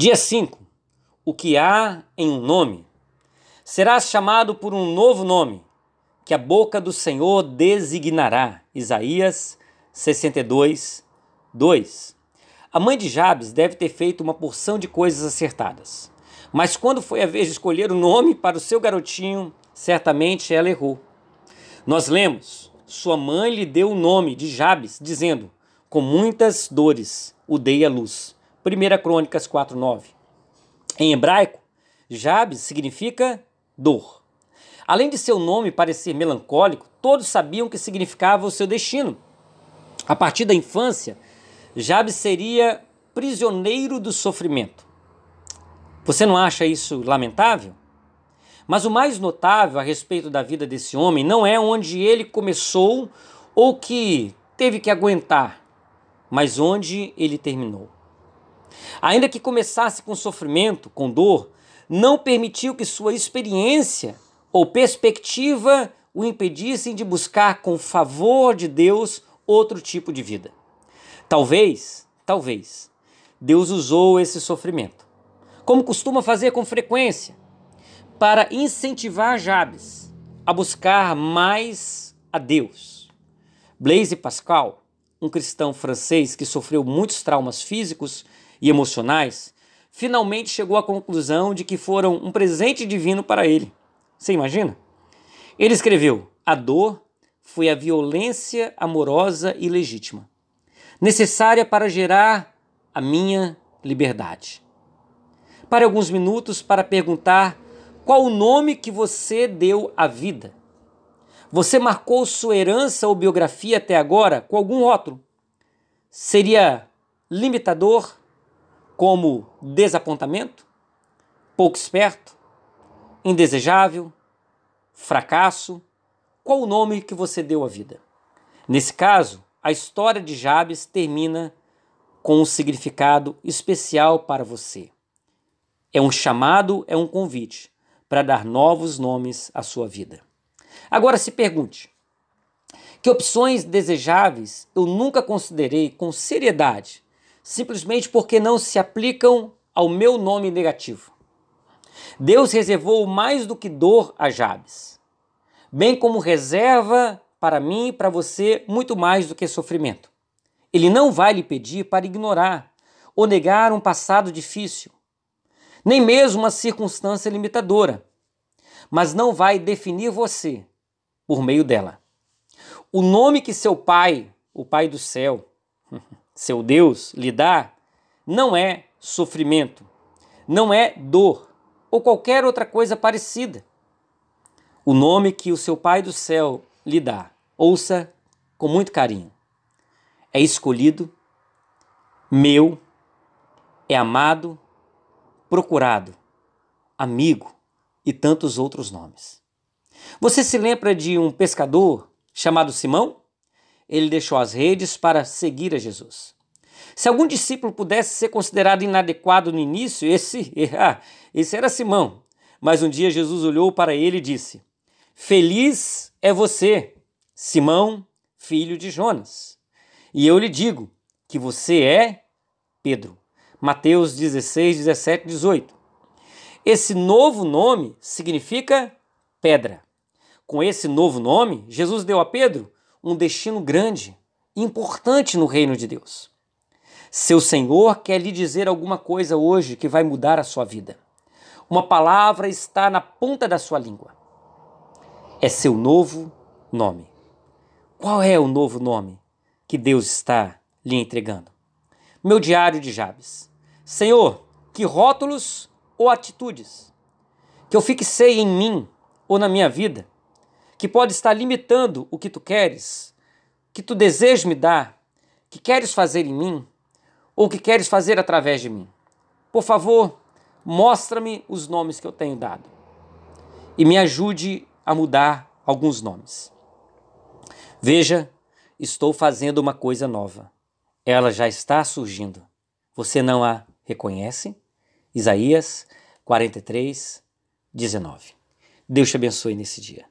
Dia 5. O que há em um nome? Serás chamado por um novo nome, que a boca do Senhor designará. Isaías 62, 2. A mãe de Jabes deve ter feito uma porção de coisas acertadas. Mas quando foi a vez de escolher o nome para o seu garotinho, certamente ela errou. Nós lemos: sua mãe lhe deu o nome de Jabes, dizendo: Com muitas dores o dei a luz. 1 Crônicas 4:9. Em hebraico, Jabes significa dor. Além de seu nome parecer melancólico, todos sabiam que significava o seu destino. A partir da infância, Jabes seria prisioneiro do sofrimento. Você não acha isso lamentável? Mas o mais notável a respeito da vida desse homem não é onde ele começou ou que teve que aguentar, mas onde ele terminou. Ainda que começasse com sofrimento, com dor, não permitiu que sua experiência ou perspectiva o impedissem de buscar com favor de Deus outro tipo de vida. Talvez, talvez, Deus usou esse sofrimento, como costuma fazer com frequência, para incentivar Jabes a buscar mais a Deus. Blaise Pascal, um cristão francês que sofreu muitos traumas físicos e emocionais, finalmente chegou à conclusão de que foram um presente divino para ele. Você imagina? Ele escreveu: A dor foi a violência amorosa e legítima, necessária para gerar a minha liberdade. Pare alguns minutos para perguntar qual o nome que você deu à vida. Você marcou sua herança ou biografia até agora com algum rótulo? Seria limitador, como desapontamento, pouco esperto, indesejável, fracasso, qual o nome que você deu à vida? Nesse caso, a história de Jabes termina com um significado especial para você. É um chamado, é um convite para dar novos nomes à sua vida. Agora se pergunte: que opções desejáveis eu nunca considerei com seriedade simplesmente porque não se aplicam ao meu nome negativo. Deus reservou mais do que dor a Jabes, bem como reserva para mim e para você muito mais do que sofrimento. Ele não vai lhe pedir para ignorar ou negar um passado difícil, nem mesmo uma circunstância limitadora, mas não vai definir você por meio dela. O nome que seu pai, o Pai do céu, seu Deus, lhe dá, não é sofrimento, não é dor ou qualquer outra coisa parecida. O nome que o seu Pai do céu lhe dá, ouça com muito carinho. É escolhido, meu, é amado, procurado, amigo e tantos outros nomes. Você se lembra de um pescador chamado Simão? Ele deixou as redes para seguir a Jesus. Se algum discípulo pudesse ser considerado inadequado no início, esse, ah, esse era Simão. Mas um dia Jesus olhou para ele e disse: Feliz é você, Simão, filho de Jonas. E eu lhe digo que você é Pedro. Mateus 16, 17, 18. Esse novo nome significa pedra. Com esse novo nome, Jesus deu a Pedro um destino grande, importante no reino de Deus. Seu Senhor quer lhe dizer alguma coisa hoje que vai mudar a sua vida. Uma palavra está na ponta da sua língua. É seu novo nome. Qual é o novo nome que Deus está lhe entregando? Meu diário de Jabes. Senhor, que rótulos ou atitudes que eu fixei em mim ou na minha vida que pode estar limitando o que tu queres, que tu desejas me dar, que queres fazer em mim, ou que queres fazer através de mim. Por favor, mostra-me os nomes que eu tenho dado e me ajude a mudar alguns nomes. Veja, estou fazendo uma coisa nova. Ela já está surgindo. Você não a reconhece? Isaías 43, 19. Deus te abençoe nesse dia.